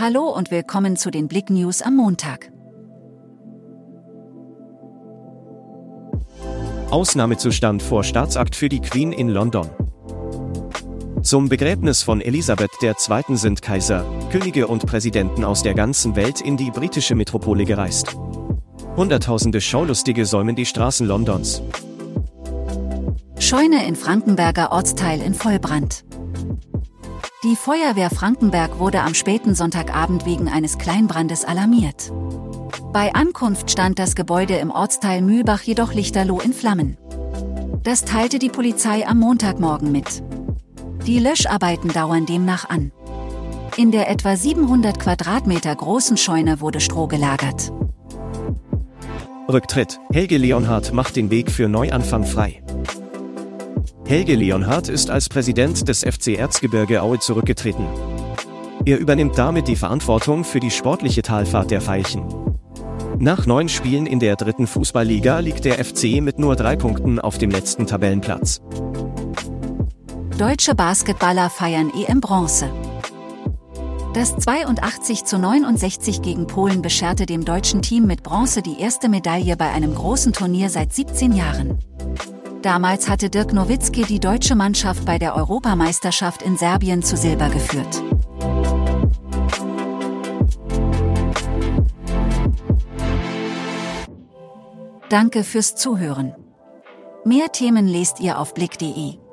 Hallo und willkommen zu den Blick News am Montag. Ausnahmezustand vor Staatsakt für die Queen in London. Zum Begräbnis von Elisabeth II. sind Kaiser, Könige und Präsidenten aus der ganzen Welt in die britische Metropole gereist. Hunderttausende Schaulustige säumen die Straßen Londons. Scheune in Frankenberger Ortsteil in Vollbrand. Die Feuerwehr Frankenberg wurde am späten Sonntagabend wegen eines Kleinbrandes alarmiert. Bei Ankunft stand das Gebäude im Ortsteil Mühlbach jedoch lichterloh in Flammen. Das teilte die Polizei am Montagmorgen mit. Die Löscharbeiten dauern demnach an. In der etwa 700 Quadratmeter großen Scheune wurde Stroh gelagert. Rücktritt. Helge Leonhardt macht den Weg für Neuanfang frei. Helge Leonhardt ist als Präsident des FC Erzgebirge Aue zurückgetreten. Er übernimmt damit die Verantwortung für die sportliche Talfahrt der Veilchen. Nach neun Spielen in der dritten Fußballliga liegt der FC mit nur drei Punkten auf dem letzten Tabellenplatz. Deutsche Basketballer feiern EM Bronze. Das 82 zu 69 gegen Polen bescherte dem deutschen Team mit Bronze die erste Medaille bei einem großen Turnier seit 17 Jahren. Damals hatte Dirk Nowitzki die deutsche Mannschaft bei der Europameisterschaft in Serbien zu Silber geführt. Danke fürs Zuhören. Mehr Themen lest ihr auf blick.de.